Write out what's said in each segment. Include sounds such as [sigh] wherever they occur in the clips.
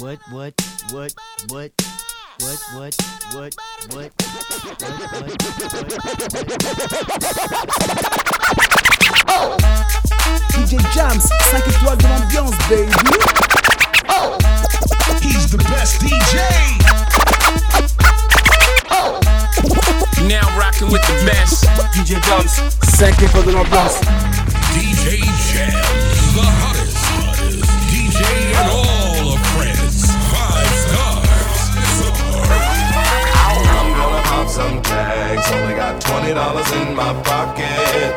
What, what, what, what, what, what, what, what, what, what, DJ Jams, 5 étoiles de l'ambiance, baby. He's the best DJ. Now rocking with the best. DJ Jams, 5 étoiles de l'ambiance. DJ Jams, tags. Only got twenty dollars in my pocket.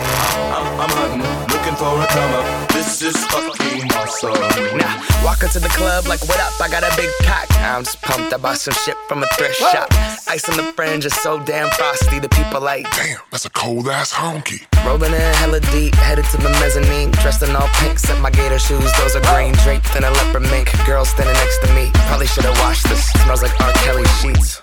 I'm, I'm hunting, looking for a come up. This is fucking awesome. Nah, walk into the club like, what up? I got a big cock. I'm just pumped. I bought some shit from a thrift shop. Ice on the fringe is so damn frosty. The people like, Damn, that's a cold ass honky. rolling in hella deep, headed to the mezzanine. Dressed in all pink, set my gator shoes. Those are green, draped in a leopard mink. Girl standing next to me. Probably should've washed this. Smells like R. Kelly sheets.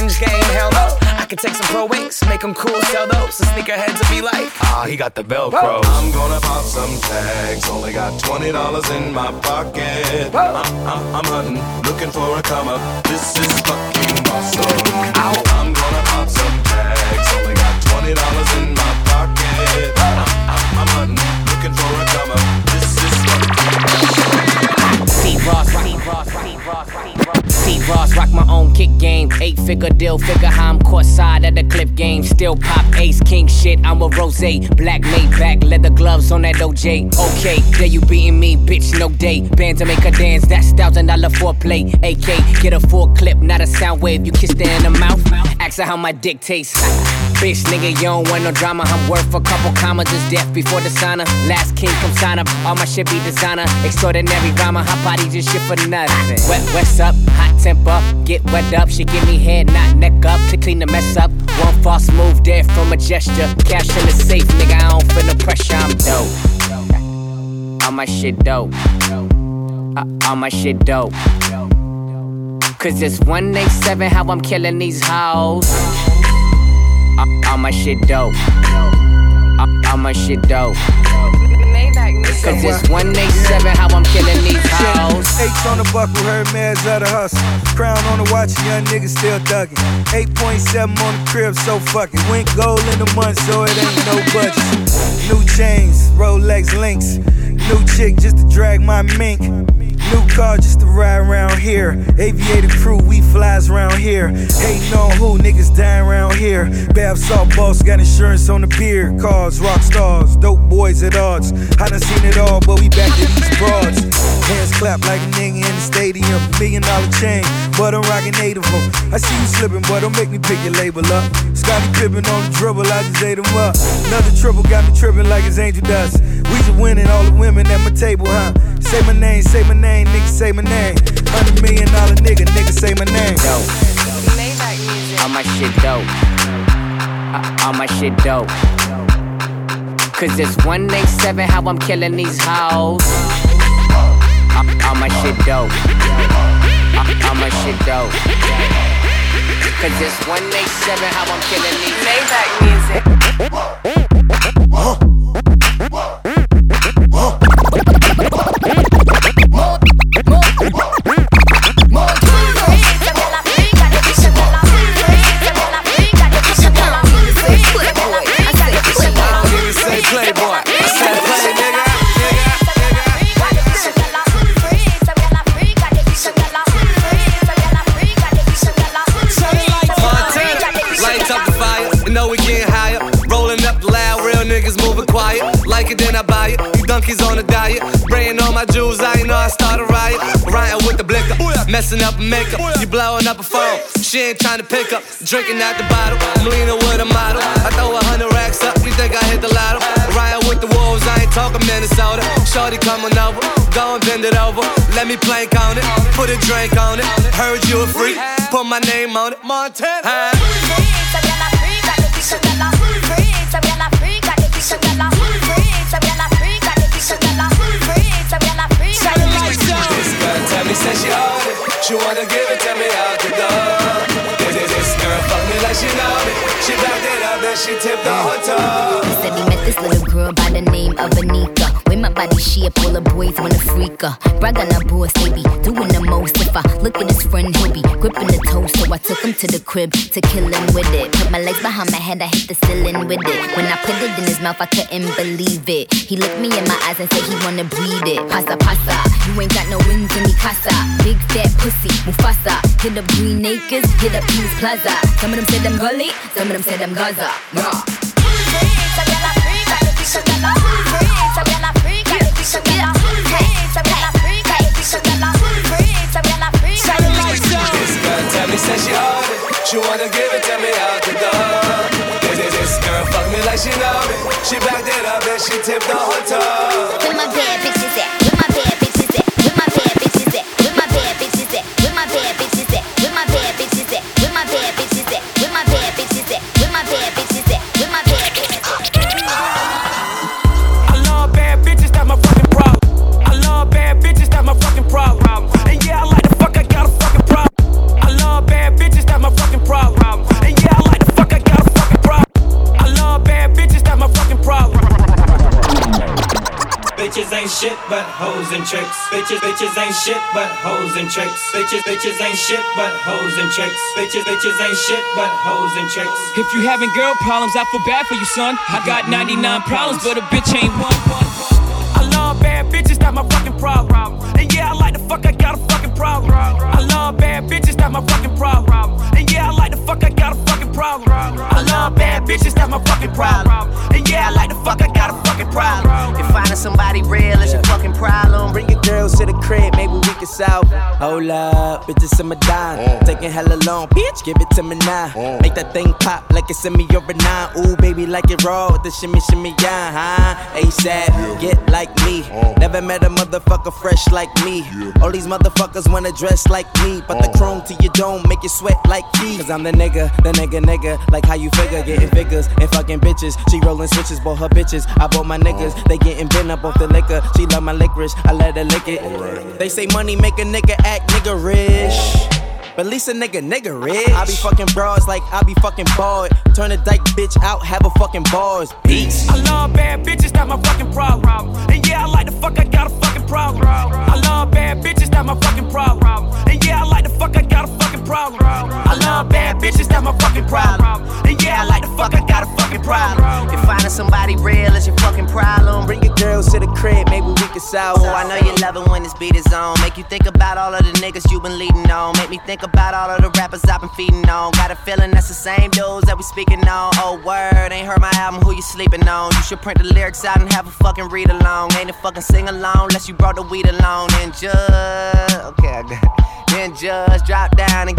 fringe game. Hell no. I could take some pro wings, make them cool, sell those. The sneakerheads will be like, ah, he got the Velcro. I'm gonna pop some tags. Only got twenty dollars in my pocket. I'm, I'm, I'm hunting, looking for a come up. This is fucking awesome. I'm gonna pop some tags. Only got twenty dollars in my pocket. I'm, I'm, I'm hunting, looking for a come up. This is fucking Steve Ross, Steve Ross, Steve Ross, Steve Ross. Steve Ross, rock my own kick game. Eight figure deal, figure how I'm caught side at the clip game. Still pop ace, king shit, I'm a rose. Black made back, leather gloves on that OJ. Okay, there you beating me, bitch, no day. Band to make her dance, that's thousand dollar foreplay. AK, get a full clip, not a sound wave. You kissed her in the mouth, ask her how my dick tastes. Bitch, nigga, you don't want no drama. I'm worth a couple commas, just death before the sauna. Last king come sign up, all my shit be designer. Extraordinary rhymer, hot body just shit for nothing. Wet, what's up? Hot temper, get wet up. She give me head, not neck up to clean the mess up. One false move there from a gesture. Cash in the safe, nigga, I don't feel no pressure. I'm dope. All my shit dope. Uh, all my shit dope. Cause it's 187 how I'm killing these hoes. Uh, all my shit dope. Uh, all my shit dope. Cause it's 187 how I'm killing these hoes. H on the buckle, Hermes of the hustle. Crown on the watch, young nigga still thuggin'. 8.7 on the crib, so fucking. Went gold in the month, so it ain't no budget. New chains, Rolex links. New chick just to drag my mink. New car just to ride around here. Aviator crew, we flies around here. Hating on who, niggas dying around here. Bab salt boss, got insurance on the beer. Cars, rock stars, dope boys at odds. I done seen it all, but we back to these broads. Hands clap like a nigga in the stadium. Million dollar chain, but I'm rocking eight of them. I see you slipping, but don't make me pick your label up. Scottie Pippen on the dribble, I just ate him up. Another triple got me tripping like it's angel dust. We just winning all the women at my table, huh? Say my name, say my name, nigga, say my name. Hundred million dollar nigga, nigga, say my name. dope. All my shit dope. Uh, all my shit dope. Cause it's 187 how I'm killing these hoes. Uh, all my shit dope. Uh, all my shit dope. Cause it's 187 how I'm killing these Maybach music. Say on a diet. Spraying all my jewels, I know I start a riot. Riding with the blicker. messing up her makeup. You blowing up a phone, she ain't trying to pick up. Drinking out the bottle, I'm leaning with a model. I throw a hundred racks up, you think I hit the lotto? Ryan with the wolves, I ain't talking Minnesota. Shorty coming over, go and bend it over. Let me plank on it, put a drink on it. Heard you a freak, put my name on it. Montana. Huh? Say she own it. She wanna give it to me out the door. This, this, girl fuck me like she know me. She backed it up and she tipped the whole this little girl by the name of Onika. With my body shape, all the boys wanna freak her. Brag on her boss, they be doing the most. If I look at his friend, he'll be gripping the toe. So I took him to the crib to kill him with it. Put my legs behind my head, I hit the ceiling with it. When I put it in his mouth, I couldn't believe it. He looked me in my eyes and said he wanna breathe it. Pasa pasa, you ain't got no wings in me casa. Big fat pussy, Mufasa. Hit up Green Acres, hit up Peace Plaza. Some of them said them gully, some of them said them Gaza. Raw. She wanna give it to me out the door. This, this, girl fuck me like she know. She backed it up and she tipped the. Where my bad bitches? Bitches ain't shit but hoes and tricks. Bitches, bitches ain't shit but hoes and tricks. Bitches, bitches ain't shit but hoes and tricks. Bitches, bitches ain't shit but hoes and tricks. If you having girl problems, I feel bad for you, son. I got 99 problems, but a bitch ain't one. I love bad bitches, that's my fucking problem. And yeah, I like the fuck, I got a fucking problem. I love bad bitches, that's my fucking problem. And yeah, I like the fuck, I got a fucking problem. I love bad bitches, that's my fucking problem. And yeah, I like the fuck, I got a fucking problem. If finding somebody real is your fucking problem, Bring your girls to the crib, maybe we can solve. Hold up, bitches in my dime. Mm. Taking hella long, bitch, give it to me now. Mm. Make that thing pop like it's in me a nine. Ooh, baby, like it raw with the shimmy, shimmy, yeah, huh? ASAP, get like me. Mm. Never met a motherfucker fresh like me. All these motherfuckers wanna dress like me. But the chrome to your dome make you sweat like me. Cause I'm the nigga, the nigga, nigga. Like how you figure, getting figures and fucking bitches. She rolling switches, bought her bitches. I bought my niggas, they getting bent up off the liquor. She love my licorice, I let her lick it. They say money make a nigga act nigga rich. But at least a nigga, nigga rich. I be fucking bras like I be fucking bored. Turn a dyke bitch out, have a fucking bars. Peace. I love bad bitches, that's my fucking problem. And yeah, I like the fuck, I got a fucking problem. I love bad bitches, that's my fucking problem. And yeah, I like the fuck, I got a fucking problem. I love bad bitches, that's my fucking problem. And yeah, I like the fuck, I got a fucking problem. if finding somebody real is your fucking problem, Bring your girls to the crib, maybe we can solve. Oh, I know you love it when this beat is on. Make you think about all of the niggas you been leading on. Make me think about all of the rappers I've been feeding on. Got a feeling that's the same dudes that we speaking on. Oh, word, ain't heard my album, who you sleeping on? You should print the lyrics out and have a fucking read along. Ain't a fucking sing along unless you brought the weed along. And just, okay, I got it. Then just drop down and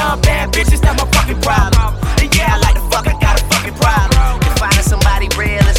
Love bad bitches, that's my fucking problem. And yeah, I like the fuck, I got a fucking problem. If finding somebody real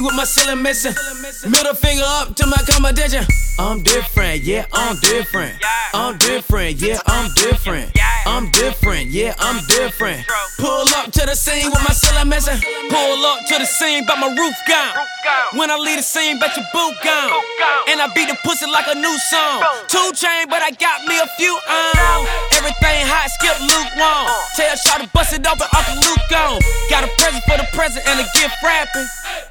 with my ceiling missing. Middle finger up to my competition. I'm different, yeah, I'm different. I'm different, yeah, I'm different. I'm different, yeah, I'm different. Pull up to the scene with my ceiling missing. Pull up to the scene, but my roof gone. When I leave the scene, bet your boot gone. And I beat the pussy like a new song. Two chain, but I got me a few on. Everything hot, skip lukewarm. Tell Shot to bust it open, Uncle Luke gone. Got a present for the present and a gift wrapping.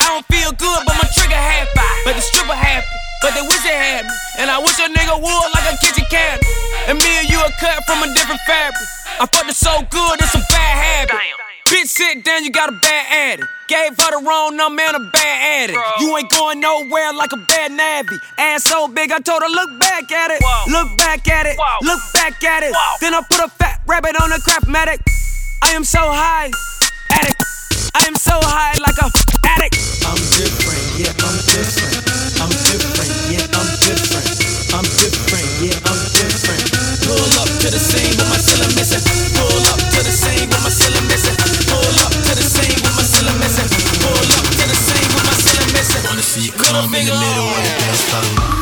I don't feel good, but my trigger happy. But the stripper happy. But they wish they had me. And I wish a nigga would like a kitchen cabinet. And me and you are cut from a different fabric. I fucked it so good, it's a bad habit. Bitch, sit down, you got a bad addict. Gave her the wrong number and a bad addict. You ain't going nowhere like a bad nabby. Ass so big, I told her, look back at it. Look back at it. Look back at it. Then I put a fat rabbit on a craftmatic. I am so high, addict. I am so high like a addict. I'm different, yeah, I'm different. I'm different, yeah, I'm different. I'm different, yeah, I'm different. Pull up to the scene with my ceiling missing. Pull up to the scene with my ceiling missing. Pull up to the scene with my ceiling missing. Pull up to the scene with my ceiling missing. Wanna see you come in the middle of the dance floor.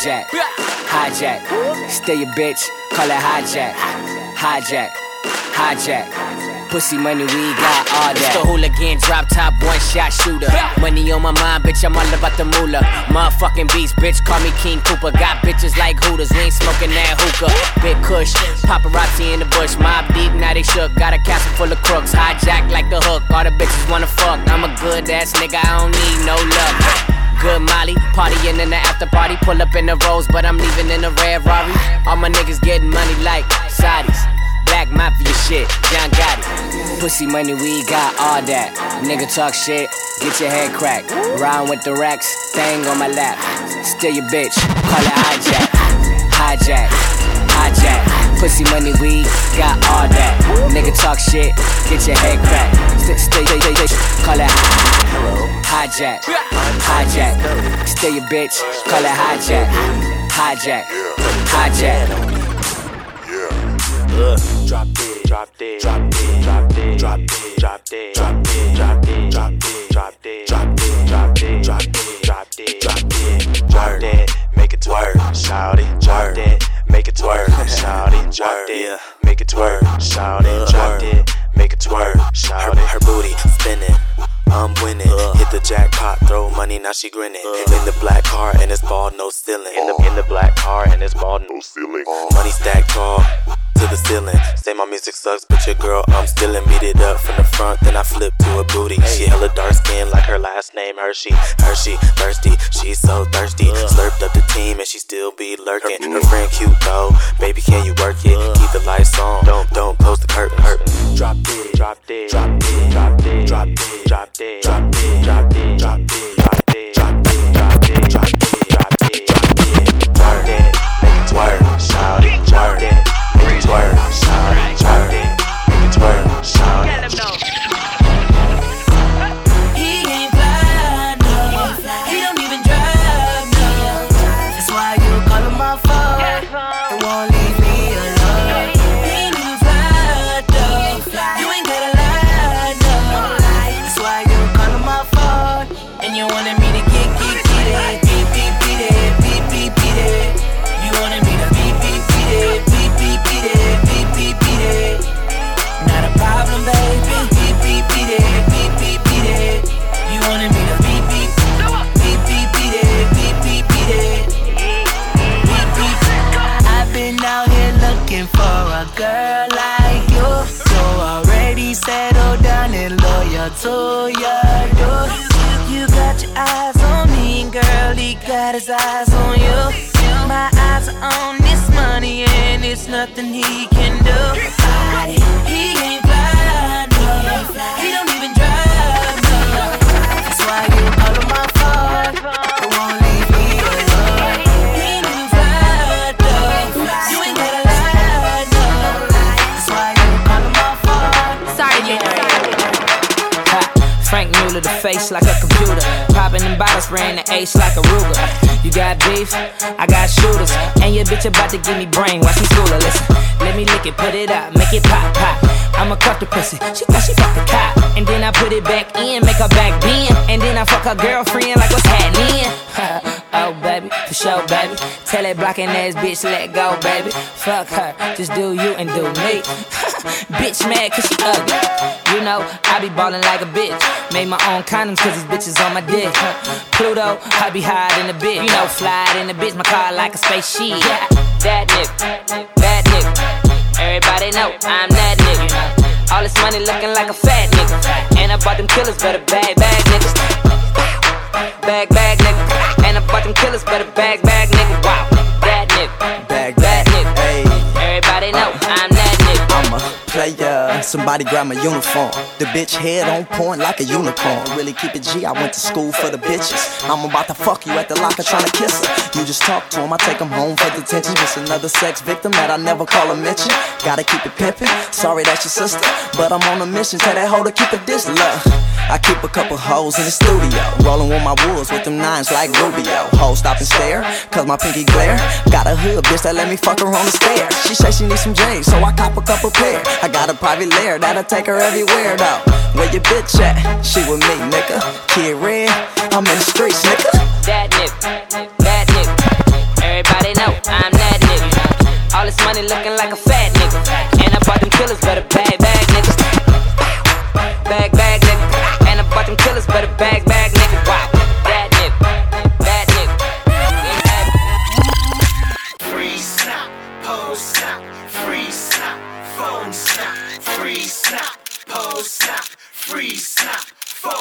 Hijack, hijack. Steal your bitch, call it hijack. Hijack, hijack. Pussy money, we got all that. It's the hooligan, drop top, one shot shooter. Money on my mind, bitch, I'm all about the moolah. Motherfucking beast, bitch, call me King Cooper. Got bitches like Hooters, we ain't smoking that hookah. Big Kush, paparazzi in the bush, Mobb Deep, now they shook. Got a castle full of crooks, hijack like the hook. All the bitches wanna fuck. I'm a good ass nigga, I don't need no luck. Good Molly, partying in the after party. Pull up in the Rose, but I'm leaving in a red Rari. All my niggas getting money like Saudis. Black Mafia shit, John Gotti. Pussy money, we got all that. Nigga talk shit, get your head cracked. Rhyme with the racks, thing on my lap. Steal your bitch, call it hijack. Hijack, hijack. Pussy money, we got all that. Nigga talk shit, get your head cracked. St- Steal your bitch, call it hijack. Hijack. Steal your bitch, call it hijack. Hijack, hijack. Drop dead, drop dead, drop dead, drop dead, drop dead, drop dead, drop dead, drop dead, drop dead, drop dead, drop dead, drop dead, drop dead, drop dead, drop dead, drop dead, make it twerk, shout it, drop dead, make it twerk, shout it, drop dead, make it twerk, shout it, drop dead, make it twerk, it. Her booty spinning. I'm winning. Uh. Hit the jackpot, throw money, now she grinning. Uh. In the black car and it's ball, no ceiling. In the in the black car and it's ball, no ceiling. Money stacked tall to the ceiling. Say my music sucks, but your girl, I'm stealing. Beat it up from the front, then I flip to a booty. She hella dark skin, like her last name Hershey. Hershey, thirsty, she's so thirsty. Slurped up the team and she still be lurking. Her friend cute though, baby, can you work it? Keep the lights on, don't don't close the curtain. Drop it, drop it, drop it, drop it, drop it, drop it, drop it, drop it, drop dead, face like a computer. Popping them bottles, spraying the ace like a Ruger. You got beef, I got shooters. And your bitch about to give me brain while she schooler. Listen, let me lick it, put it up, make it pop, pop. I'ma cuff the pussy, she thought she fucked the cop. And then I put it back in, make her back bend. And then I fuck her girlfriend like what's happening. [laughs] oh, baby, for sure, baby. Tell that blocking ass bitch, let go, baby. Fuck her, just do you and do me. [laughs] bitch mad cause she ugly. You know, I be ballin' like a bitch. Made my own condoms cause these bitches on my dick. Pluto, I be high in the bitch. You know, fly in the bitch, my car like a spaceship. Yeah, that nigga, that nigga. Everybody know I'm that nigga. All this money looking like a fat nigga. And I bought them killers, better bag, bag niggas. Bag, bag nigga. And I bought them killers, better bag, bag nigga. Wow, that nigga. Bag, that nigga. Everybody know I'm player. Somebody grab my uniform. The bitch head on point like a unicorn. Really keep it G. I went to school for the bitches. I'm about to fuck you at the locker trying to kiss her. You just talk to him, I take him home for detention. Just another sex victim that I never call a mention. Gotta keep it pimpin'. Sorry that's your sister, but I'm on a mission. Tell that hoe to keep it this love. I keep a couple hoes in the studio. Rolling with my wolves with them nines like Rubio. Hoes stop and stare, cause my pinky glare. Got a hood bitch that let me fuck her on the stairs. She say she needs some J's, so I cop a couple pair. I got a private lair that'll take her everywhere though. Where your bitch at? She with me, nigga. Kid Red, I'm in the streets, nigga. That nigga, that nigga. Everybody know I'm that nigga. All this money looking like a fat nigga. And I bought them killers, better bag, bag niggas. Bag, bag nigga. And I bought them killers, better bag, bag nigga. Wow. freeze.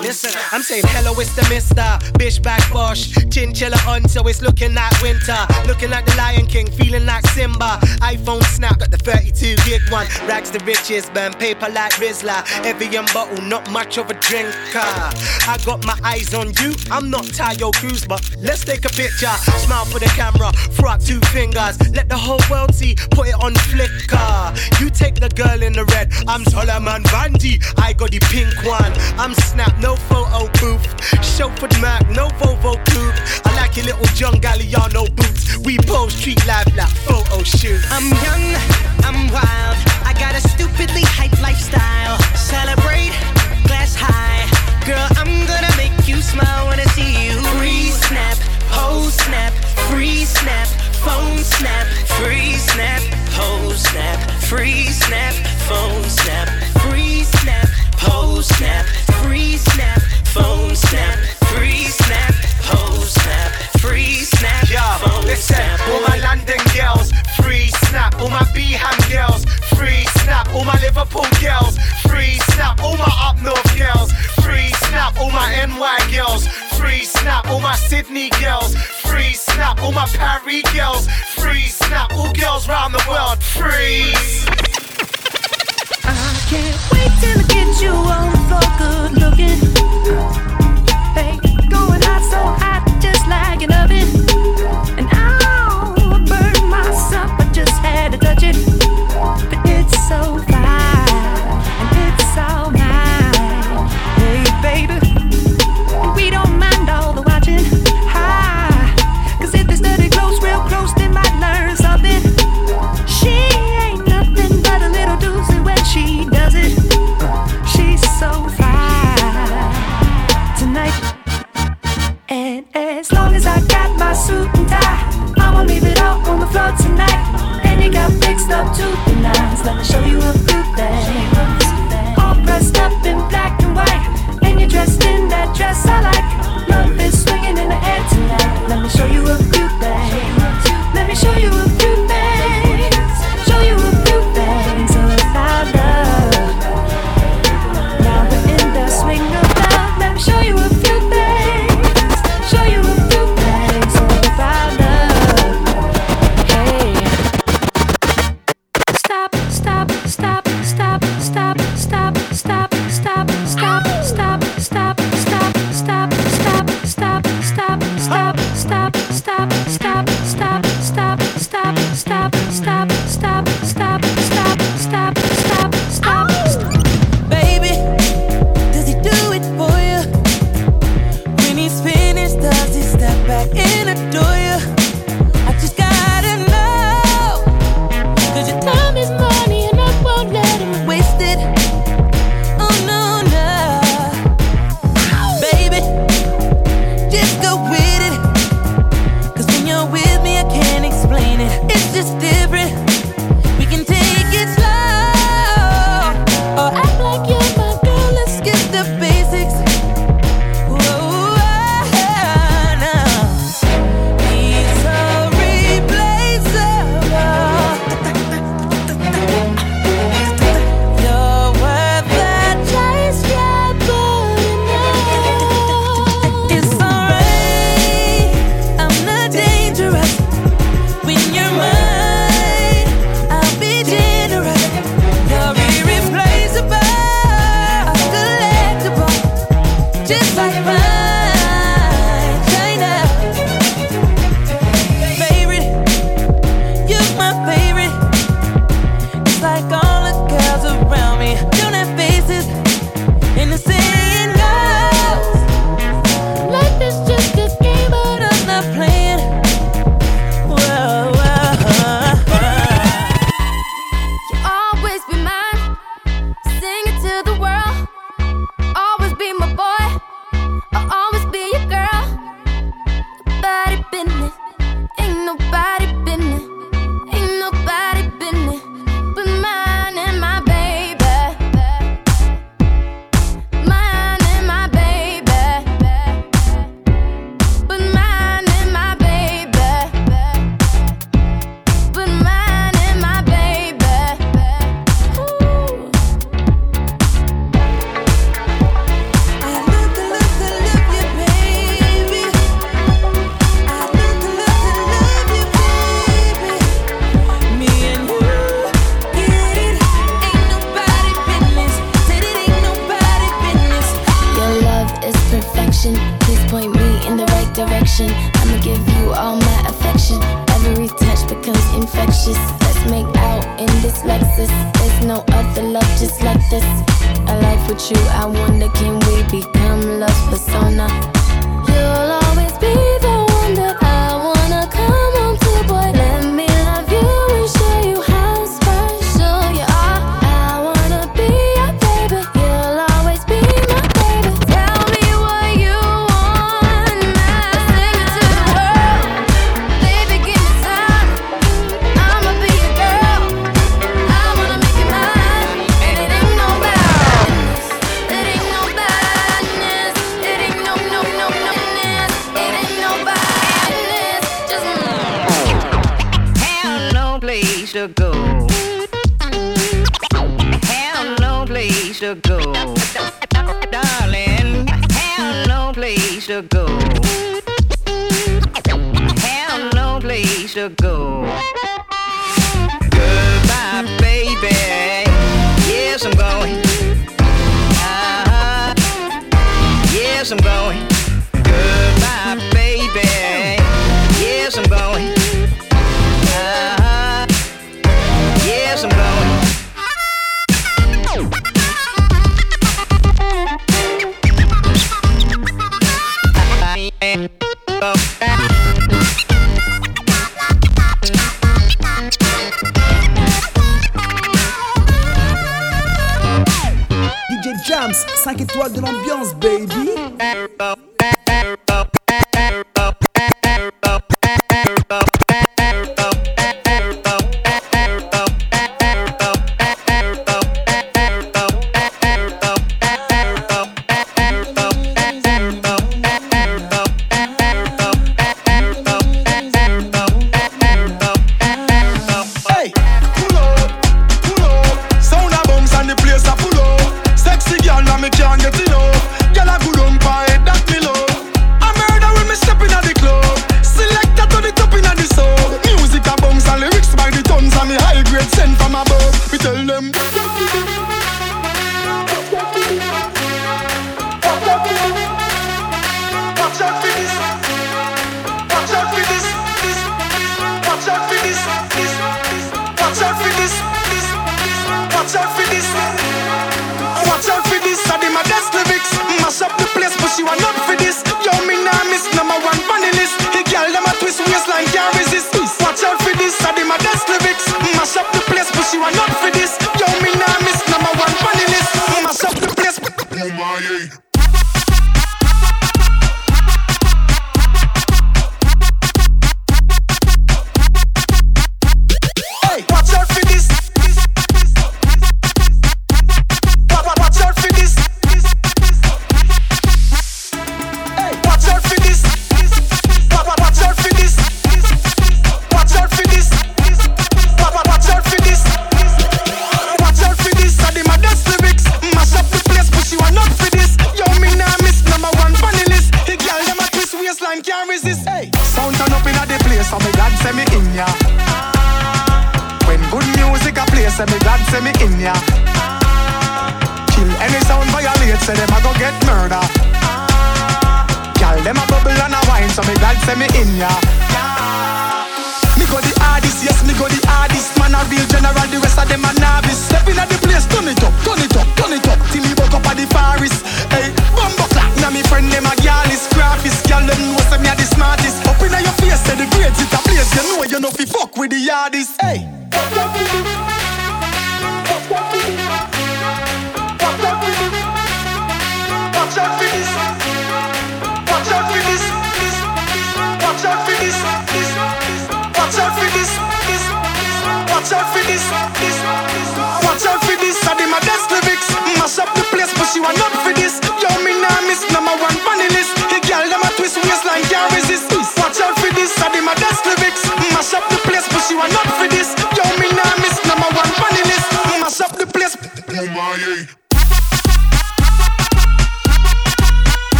Listen, I'm saying hello, it's the mister. Bish back bosh. Chinchilla on, so it's looking like winter. Looking like the Lion King, feeling like Simba. iPhone snap, got the 32 gig one. Rags the riches, burn paper like Rizla. Evian bottle, not much of a drinker. I got my eyes on you. I'm not Taio Cruz, but let's take a picture. Smile for the camera, throw up two fingers. Let the whole world see, put it on Flickr. You take the girl in the red. I'm Solomon Vandy. I got the pink one. I'm Snap, no photo booth. Chauffeured Mac, no Volvo coupe. I like your little John Galliano boots. We pose street life like photo shoot. I'm young, I'm wild. I got a stupidly hype lifestyle. Celebrate, glass high. Girl, I'm gonna make you smile when I see you. Free snap, pose snap, free snap, phone snap, free snap, pose snap, free snap, phone snap, free snap, snap, free snap, phone snap,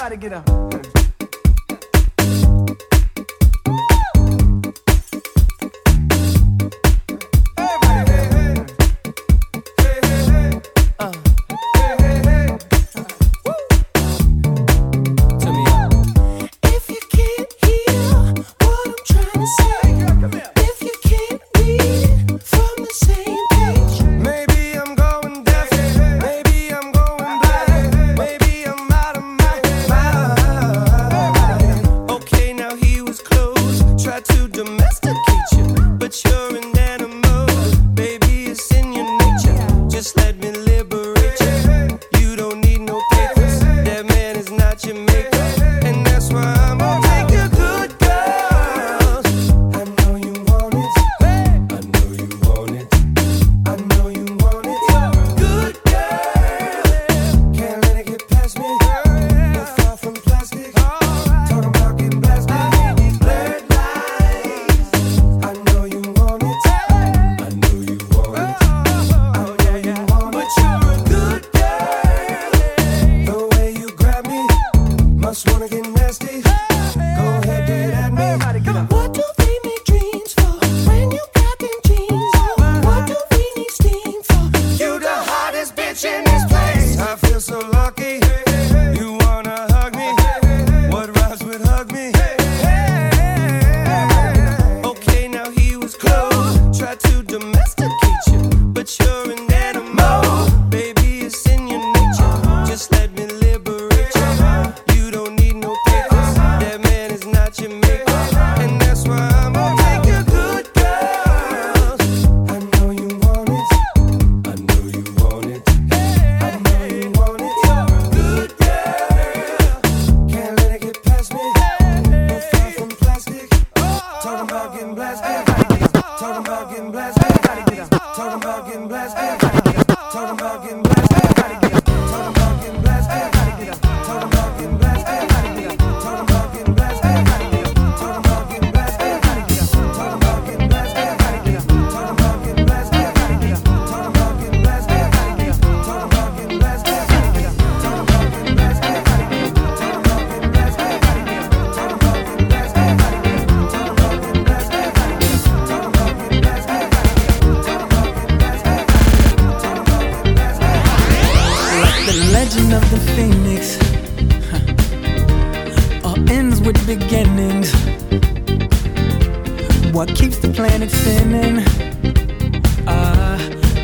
gotta get up. planet spinning. Ah,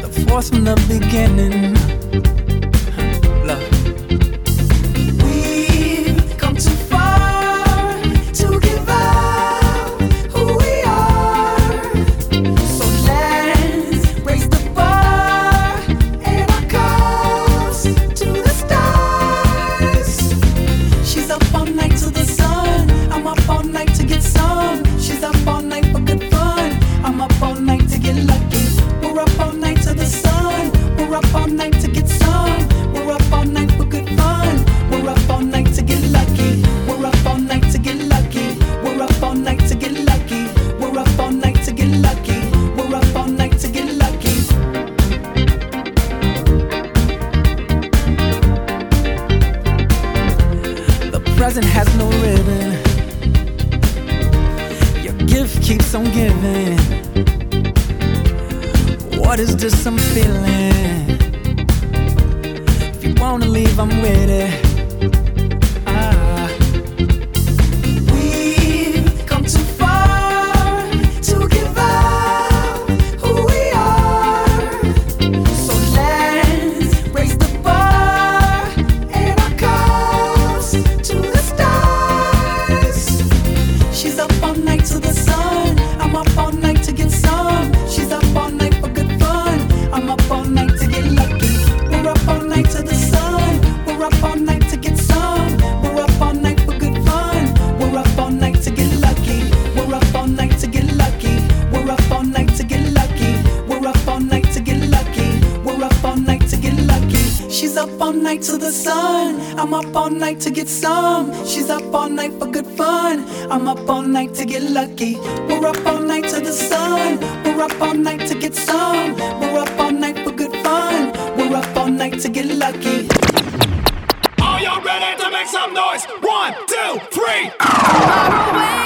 the force from the beginning. to get lucky. Are y'all ready to make some noise? One, two, three.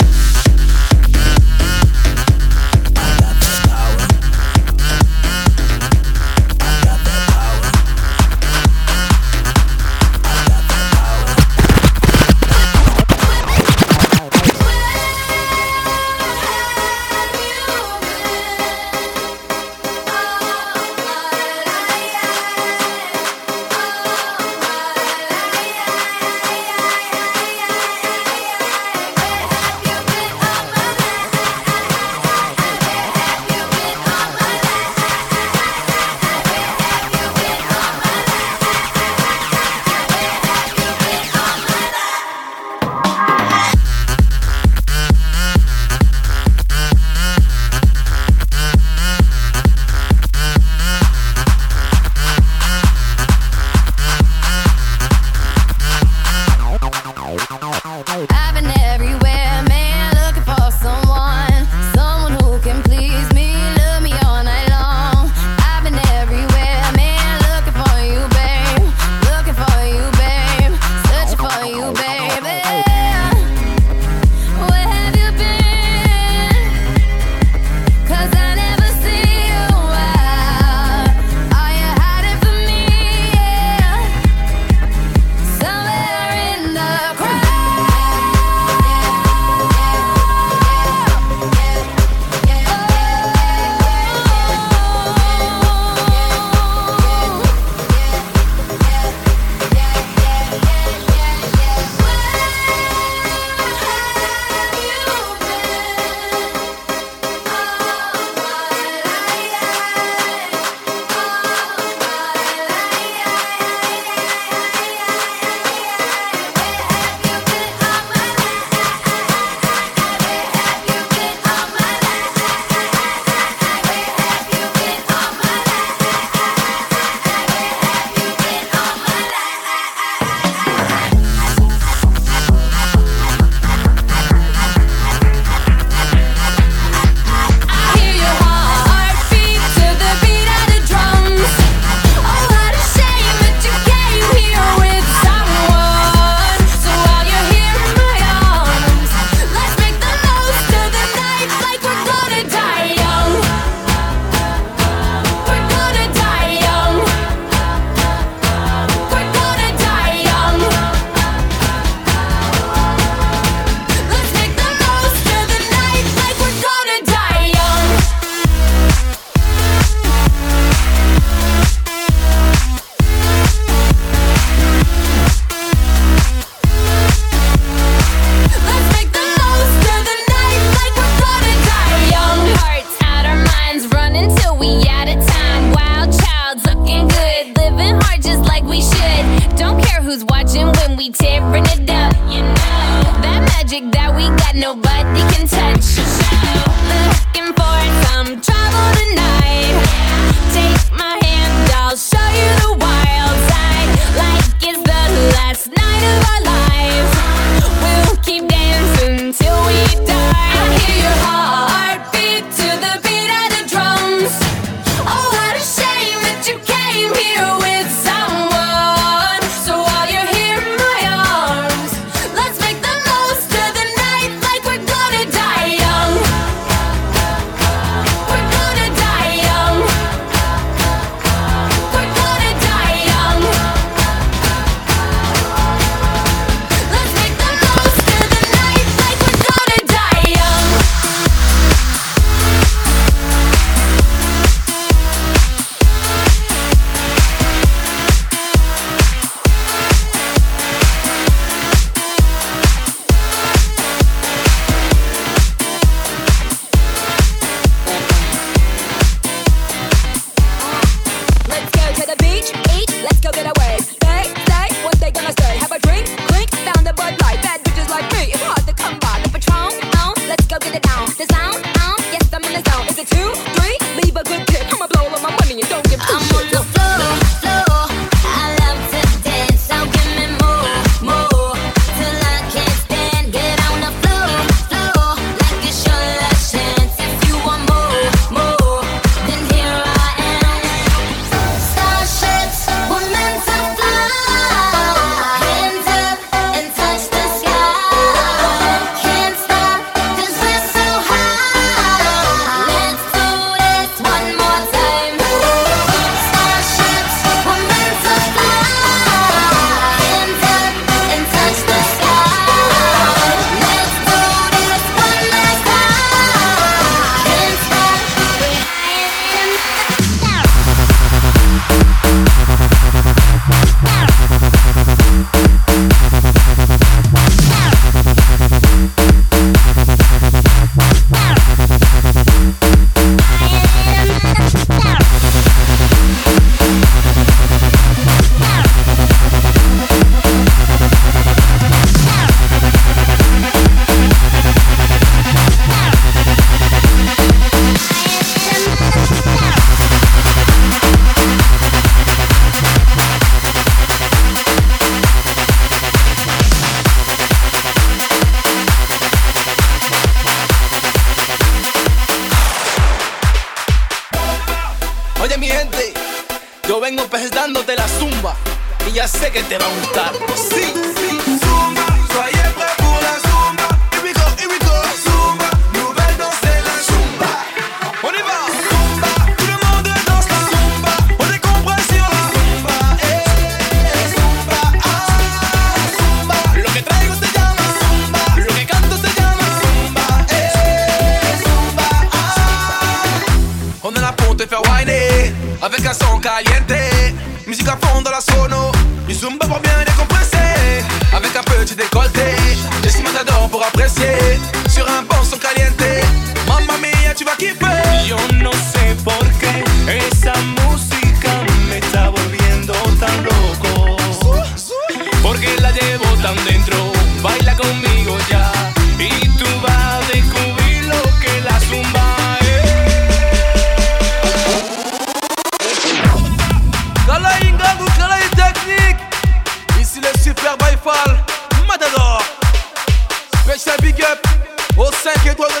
Au 5 étoiles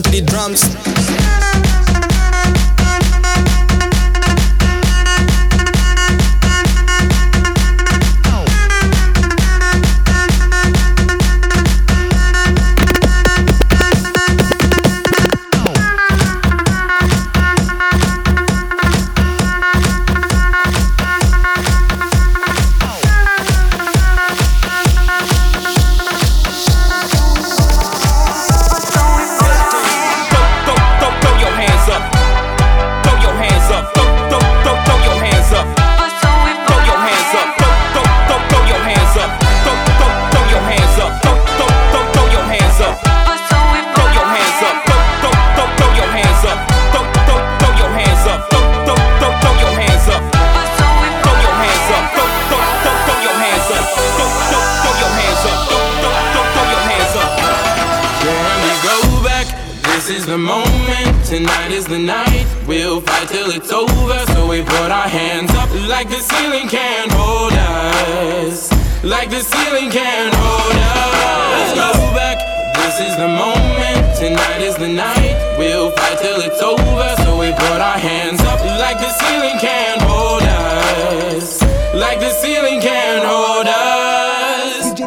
to the drums.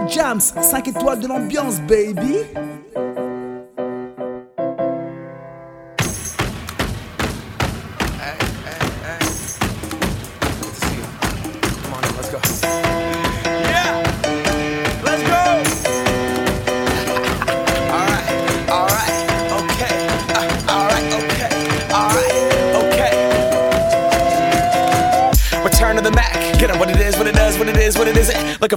Jams, 5 étoiles de l'ambiance, baby.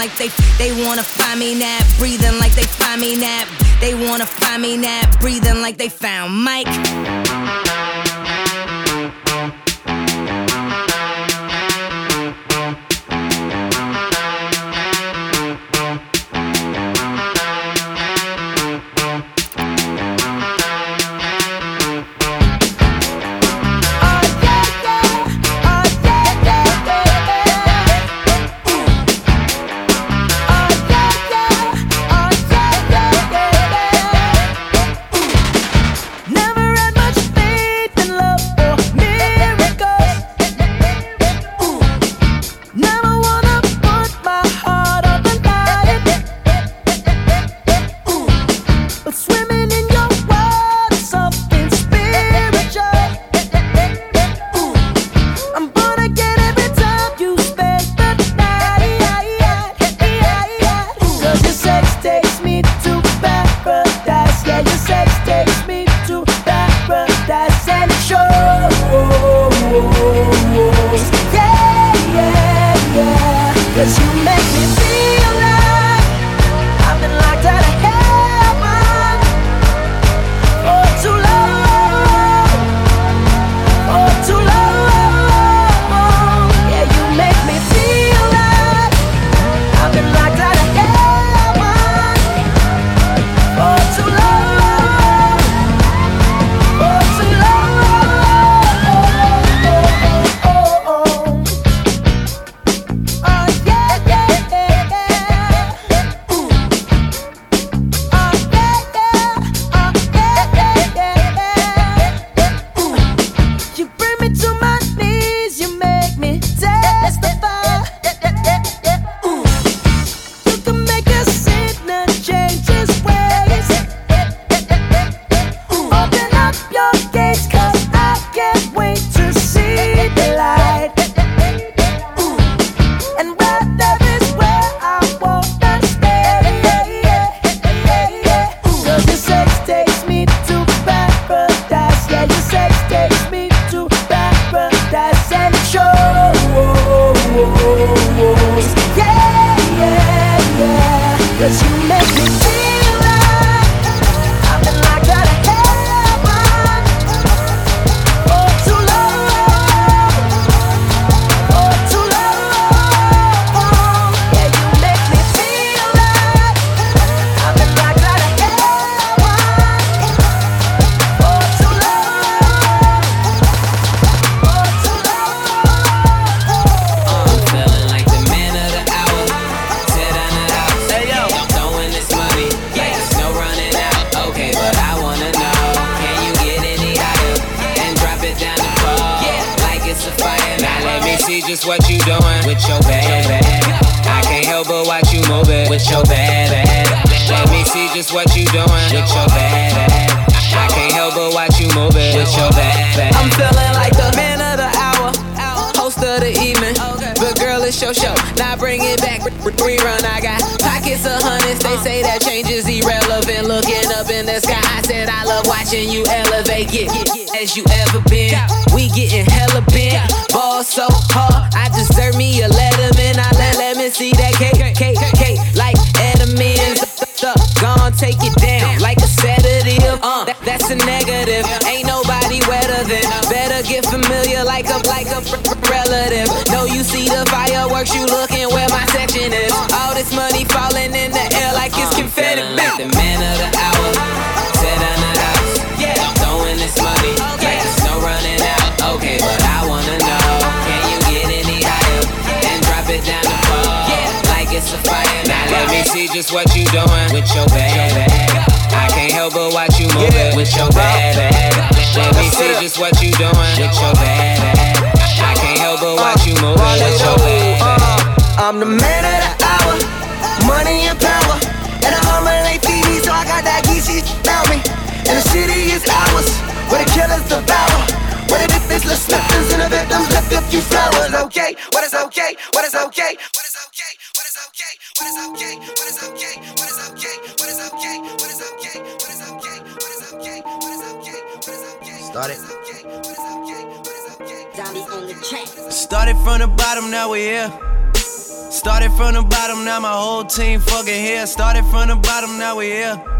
Like they they wanna find me nap, breathing like they find me nap. They wanna find me nap, breathing like they found Mike. Say that change is irrelevant. Looking up in the sky, I said I love watching you elevate. Get, get as you ever been. We getting hella bent. Ball so hard, I deserve me a letterman. I let let me see that cake, cake, cake, like Edelman's. Gone, take it down like a sedative. Uh, that, that's a negative. Ain't nobody wetter than. Better get familiar like a like a relative. No, you see the fireworks, you looking where my section is. All this money falling in confetti. Like the man of the hour. Tear down the house. Yeah, throwing this money. Like there's no running out. Okay, but I wanna know, can you get any higher and drop it down the pole? Like it's a fire. Now let me see just what you doing with your bad bag. I can't help but watch you move it with your bad bag. Let me see just what you doing with your bad ass. I can't help but uh, watch you moving with your bad ass. Uh, I'm the man of the hour, money and power. Got that geeky about me. And the city is ours, where the killers devour. Where the defenseless slippers and the victims left a few flowers. Okay, what is okay, what is okay, what is okay, what is okay, what is okay, what is okay, what is okay, what is okay, what is okay, what is okay, what is okay, what is okay, what is okay. Start it. on the track. Started from the bottom, now we're here. Started from the bottom, now my whole team fucking here. Started from the bottom, now we here.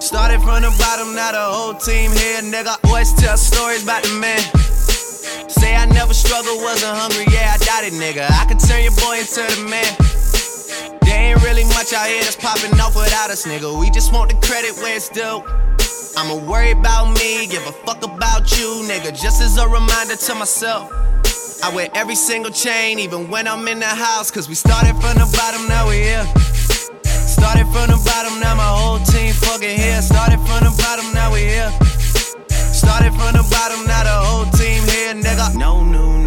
Started from the bottom, now the whole team here, nigga. Always tell stories about the man. Say I never struggled, wasn't hungry, yeah, I doubt it, nigga. I could turn your boy into the man. There ain't really much out here that's popping off without us, nigga. We just want the credit where it's due. I'ma worry about me, give a fuck about you, nigga. Just as a reminder to myself. I wear every single chain, even when I'm in the house. Cause we started from the bottom, now we here. Started from the bottom, now my whole team fucking here. Started from the bottom, now we here. Started from the bottom, now the whole team here, nigga. No new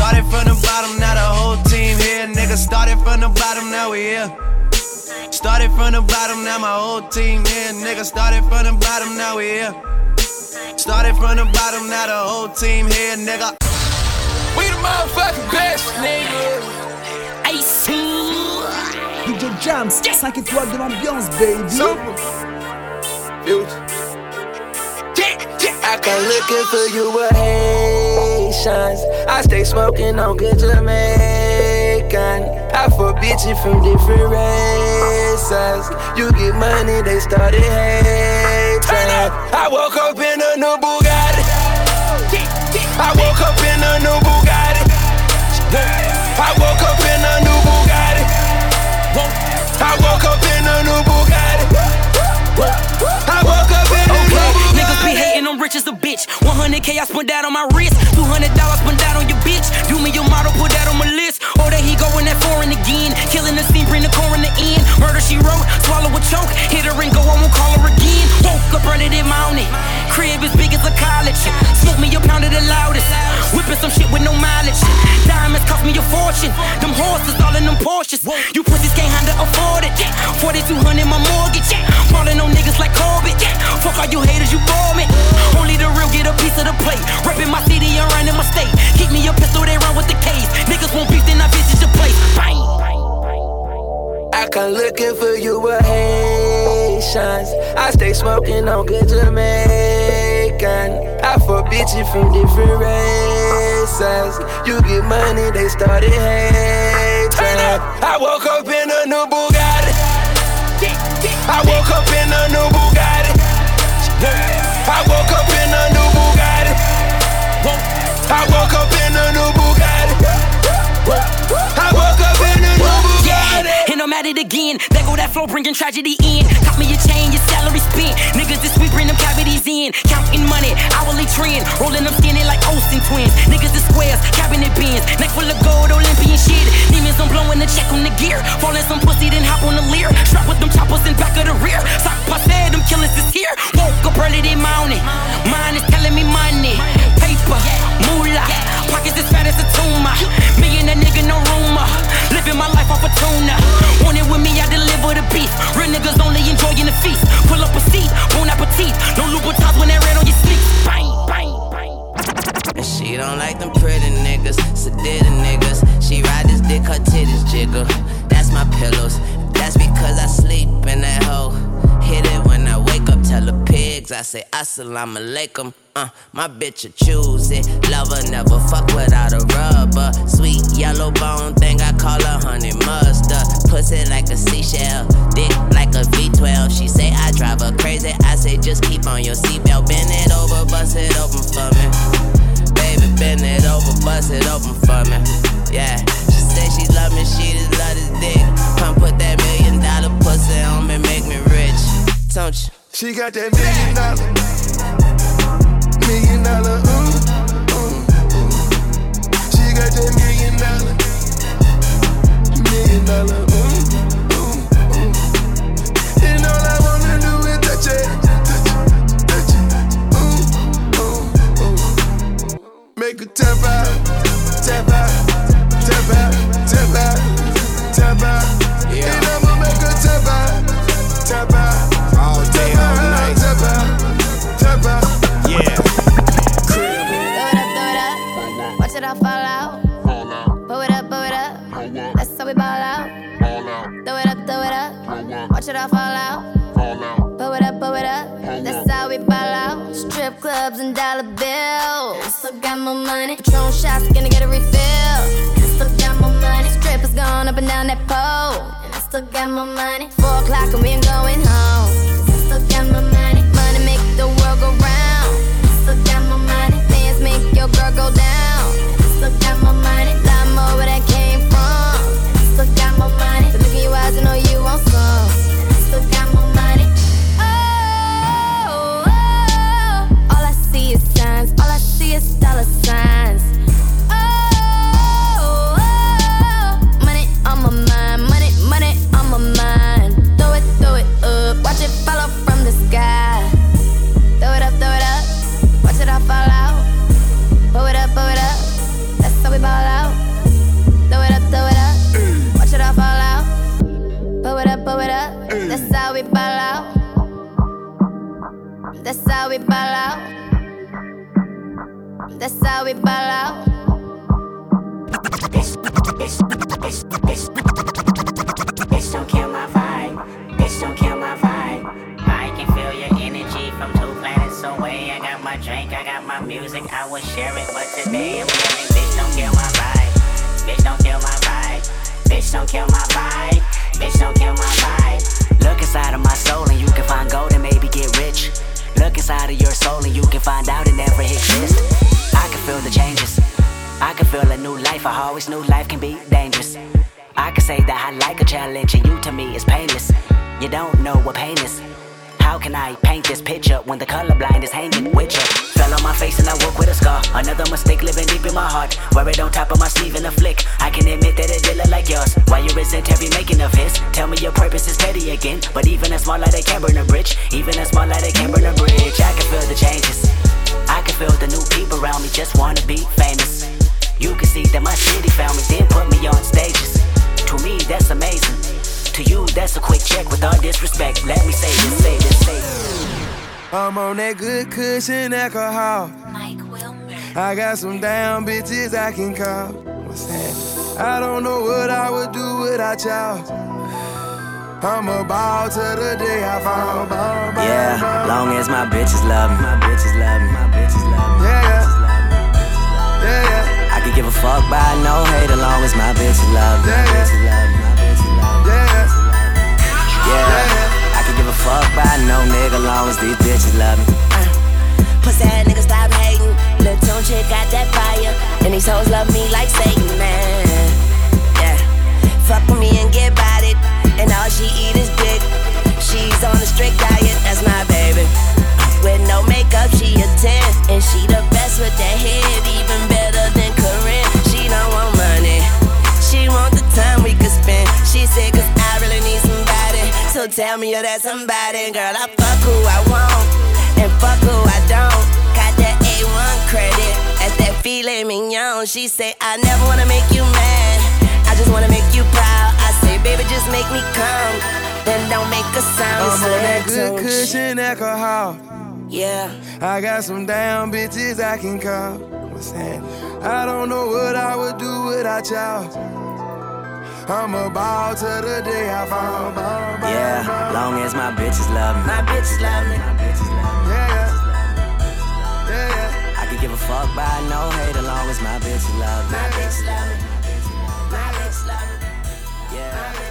Started from the bottom, now the whole team here. Nigga, started from the bottom, now we here. Started from the bottom, now my whole team here. Nigga, started from the bottom, now we here. Started from the bottom, now the whole team here, nigga. We the motherfucking best, nigga. Ice. DJ Jams, 5 étoiles de l'ambiance, baby. I come looking for you with Haitians. I stay smoking on good Jamaican. I fuck bitches from different races. You get money, they started hating. I woke up in a new Bugatti. I woke up in a new Bugatti. 100k I spent that on my wrist. 200 dollars spent that on Or that foreign again. Killing the scene, bring the core in the end. Murder she wrote, swallow a choke. Hit her and go, I won't call her again. Woke up running it mounted. Crib as big as a college. Smoke me a pound of the loudest. Whipping some shit with no mileage. Diamonds cost me a fortune. Them horses all in them Porsches. You pussies can't handle afford it. 4200 my mortgage. Falling on niggas like Corbett. Fuck all you haters, you me. Only the real get a piece of the plate. Reppin' my city and running my state. Keep me a pistol, they run with the case. Niggas won't beef, then I visit your place. Bang. I come looking for you with Haitians. I stay smoking on good Jamaican. I fuck bitches from different races. You get money, they started hating. I woke up in a new Bugatti. I woke up in a new Bugatti. I woke up in a new Bugatti. I woke up in a new Bugatti. At it again. There go that flow, bringing tragedy in. Cop me a chain, your salary spent. Niggas this week bring them cavities in. Counting money, hourly trend. Rolling them skinny like Olsen twins. Niggas the squares, cabinet bins. Neck full of gold, Olympian shit. Demons, I'm blowing the check on the gear. Falling some pussy, then hop on the Lear. Strap with them choppers in back of the rear. Sock said them killers is here. Woke up early this morning. Mine is telling me money. Paper, moolah. Pockets as fat as a tumor. Me and that nigga, no rumor. Living my life off a tuna. It with me, I deliver the beef. Real niggas only enjoying the feast. Pull up a seat, bon appetit. No Louboutins when that red on your sleeve. Bang, bang, bang. And she don't like them pretty niggas, sedated niggas. She ride this dick, her titties jiggle. That's my pillows. That's because I sleep in that hoe. Hit it when I wake up, tell the pigs. I say assalamu alaikum. Uh, my bitch will choose it. Lover never fuck without a rubber. Sweet yellow bone thing, I call her honey mustard. Pussy like a seashell, dick like a V12. She say I drive her crazy. I say just keep on your seatbelt. Bend it over, bust it open for me. Baby, bend it over, bust it open for me. Yeah, she say she love me, she just love this dick. Don't you? She got that million dollar, million dollar, ooh, ooh, ooh. She got that million dollar, million dollar, get a refill. Still got more money. Strippers going up and down that pole. And I still got my money. Four o'clock and we ain't going home. That's how we ball out. Bitch, don't kill my vibe. Bitch, don't kill my vibe. I can feel your energy from two planets away. I got my drink, I got my music, I will share it. But today bitch, don't kill my vibe. Bitch, don't kill my vibe. Bitch, don't kill my vibe. Bitch, don't kill my vibe. Look inside of my soul and you can find gold and maybe get rich. Look inside of your soul and you can find out it never exists. New life. I always knew life can be dangerous. I can say that I like a challenge and you to me is painless. You don't know what pain is. How can I paint this picture when the colorblind is hanging with you? Fell on my face and I woke with a scar. Another mistake living deep in my heart. Wear it on top of my sleeve in a flick. I can admit that it did look like yours. Why you resent every making of his? Tell me your purpose is petty again. But even a small light they can burn a bridge. Even a small light they can burn a bridge. I can feel the changes. I can feel the new people around me just wanna be famous. You can see that my city found me, then put me on stages. To me, that's amazing. To you, that's a quick check with all disrespect. Let me say this, say this, say this. I'm on that good cushion alcohol. Mike Wilmer. I got some down bitches I can call. What's that? I don't know what I would do without y'all. I'm about to the day I fall. Yeah, long as my bitches love me, my bitches love me, my bitches love me. Yeah, yeah, could give a fuck by no hate as long as my bitch love me. Yeah, I could give a fuck by no nigga long as these bitches love me. Uh, pussy ass nigga stop hating. Lil' Tunechi got that fire. And these hoes love me like Satan, man. Yeah. Fuck with me and get about it. And all she eat is dick. She's on a strict diet, that's my baby. With no makeup, she a 10. And she the best with that head, even better than don't want money. She want the time we could spend. She said, cause I really need somebody. So tell me you're that somebody, girl. I fuck who I want and fuck who I don't. Got that A1 credit at that filet mignon. She say I never wanna make you mad. I just wanna make you proud. I say, baby, just make me come. Then don't make a sound. I'm on that good cushion alcohol. Yeah. I got some damn bitches I can call. What's that? I don't know what I would do without y'all. I'm about to the day I fall. Yeah, long as my bitches love me. My bitches love me. Yeah, yeah. I can give a fuck by no hate as long as my bitches love me. My bitches love me. My bitches love me. Yeah,